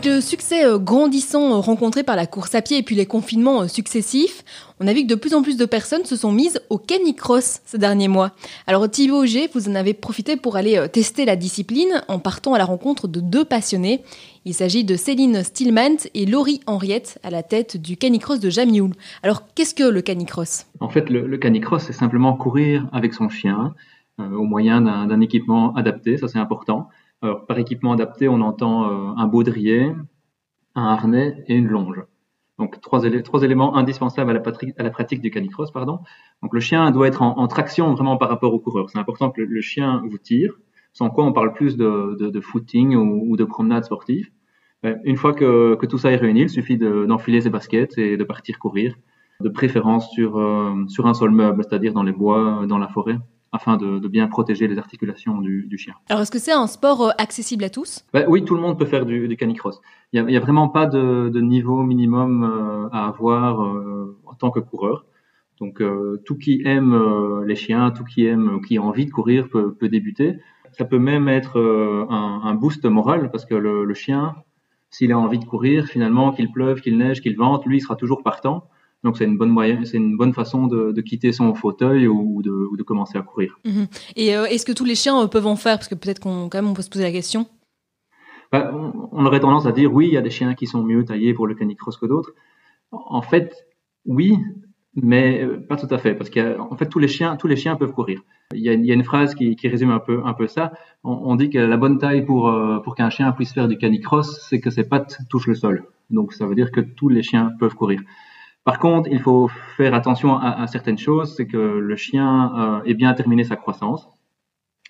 Avec le succès euh, grandissant euh, rencontré par la course à pied et puis les confinements euh, successifs, on a vu que de plus en plus de personnes se sont mises au canicross ces derniers mois. Alors Thibaut G, vous en avez profité pour aller tester la discipline en partant à la rencontre de deux passionnés. Il s'agit de Céline Stillman et Laurie Henriette à la tête du canicross de Jamioul. Alors qu'est-ce que le canicross En fait, le, canicross, c'est simplement courir avec son chien au moyen d'un équipement adapté, ça c'est important. Alors, par équipement adapté, on entend euh, un baudrier, un harnais et une longe. Donc, trois, éléments indispensables à la, pratique, du canicross. Pardon. Donc, le chien doit être en, traction vraiment par rapport au coureur. C'est important que le, chien vous tire, sans quoi on parle plus de, footing ou, de promenade sportive. Ben, une fois que, tout ça est réuni, il suffit d'enfiler ses baskets et de partir courir, de préférence sur, euh, sur un sol meuble, c'est-à-dire dans les bois, dans la forêt afin de, bien protéger les articulations du, chien. Alors, est-ce que c'est un sport euh, accessible à tous? Bah, Oui, tout le monde peut faire du, canicross. Il n'y a, vraiment pas de, niveau minimum euh, à avoir euh, en tant que coureur. Donc, tout qui aime les chiens, tout qui aime, qui a envie de courir peut, débuter. Ça peut même être un, boost moral parce que le, le chien, s'il a envie de courir, finalement, qu'il pleuve, qu'il neige, qu'il vente, lui, il sera toujours partant. Donc c'est une bonne moyenne, c'est une bonne façon de, quitter son fauteuil ou de, commencer à courir. Mhm. Et euh, est-ce que tous les chiens euh, peuvent en faire? Parce que peut-être qu'on quand même on peut se poser la question. Bah, on, aurait tendance à dire oui, il y a des chiens qui sont mieux taillés pour le canicross que d'autres. En fait, oui, mais euh, pas tout à fait, parce qu'en fait tous les chiens, tous les chiens peuvent courir. Il y a, une phrase qui, résume un peu, un peu ça. On, dit que la bonne taille pour pour qu'un chien puisse faire du canicross, c'est que ses pattes touchent le sol. Donc ça veut dire que tous les chiens peuvent courir. Par contre, il faut faire attention à, certaines choses, c'est que le chien euh, ait bien terminé sa croissance.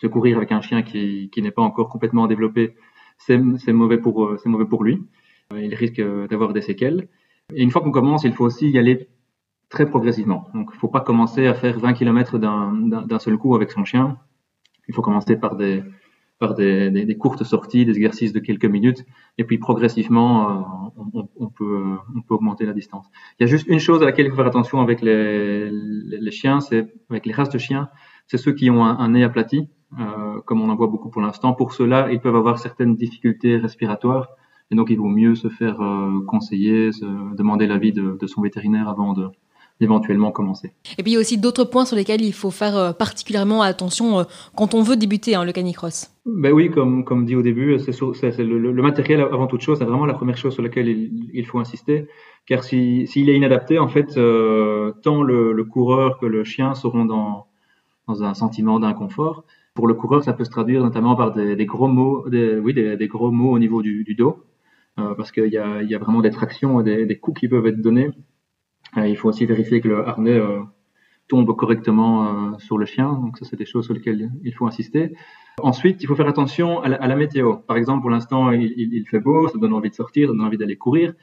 Se courir avec un chien qui, n'est pas encore complètement développé, c'est mauvais pour c'est mauvais pour lui. Euh, il risque d'avoir des séquelles. Et une fois qu'on commence, il faut aussi y aller très progressivement. Donc, il ne faut pas commencer à faire 20 km d'un seul coup avec son chien. Il faut commencer par des, par des, courtes sorties, des exercices de quelques minutes, et puis progressivement, euh, on, peut, on peut augmenter la distance. Il y a juste une chose à laquelle il faut faire attention avec les, les, chiens, c'est avec les races de chiens, c'est ceux qui ont un, nez aplati, euh, comme on en voit beaucoup pour l'instant. Pour cela, ils peuvent avoir certaines difficultés respiratoires, et donc il vaut mieux se faire euh, conseiller, se demander l'avis de, de son vétérinaire avant de, éventuellement commencer. Et puis il y a aussi d'autres points sur lesquels il faut faire euh, particulièrement attention euh, quand on veut débuter hein, le canicross. Ben oui, comme, comme dit au début, c'est, le, le, matériel avant toute chose, c'est vraiment la première chose sur laquelle il, faut insister, car s'il si, est inadapté, en fait, euh, tant le, coureur que le chien seront dans, dans un sentiment d'inconfort. Pour le coureur, ça peut se traduire notamment par des, gros mots, des, oui, des, gros mots au niveau du, dos, parce qu'il y a, y a vraiment des tractions et des coups qui peuvent être donnés il faut aussi vérifier que le harnais euh, tombe correctement euh, sur le chien. Donc ça, c'est des choses sur lesquelles il faut insister. Ensuite, il faut faire attention à la, météo. Par exemple, pour l'instant, il, fait beau, ça donne envie de sortir, ça donne envie d'aller courir.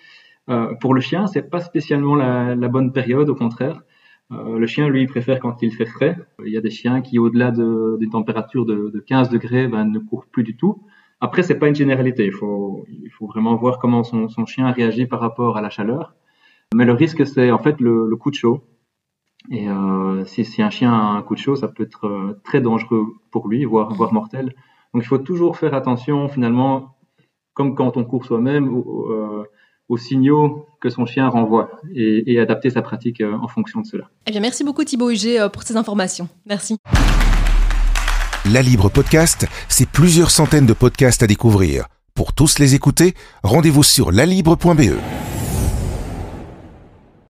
pour le chien, c'est pas spécialement la, bonne période, au contraire. le chien, lui, préfère quand il fait frais. Il y a des chiens qui, au-delà d'une température de, 15 degrés, ben, ne courent plus du tout. Après, c'est pas une généralité. Il faut, il faut vraiment voir comment son, son chien réagit par rapport à la chaleur. Mais le risque, c'est en fait le, coup de chaud. Et euh, si, si, un chien a un coup de chaud, ça peut être euh, très dangereux pour lui, voire, voire mortel. Donc il faut toujours faire attention, finalement, comme quand on court soi-même, euh, aux signaux que son chien renvoie et, et adapter sa pratique en fonction de cela. Eh bien, merci beaucoup Thibaut Huget pour ces informations. Merci. La Libre Podcast, c'est plusieurs centaines de podcasts à découvrir. Pour tous les écouter, rendez-vous sur lalibre.be.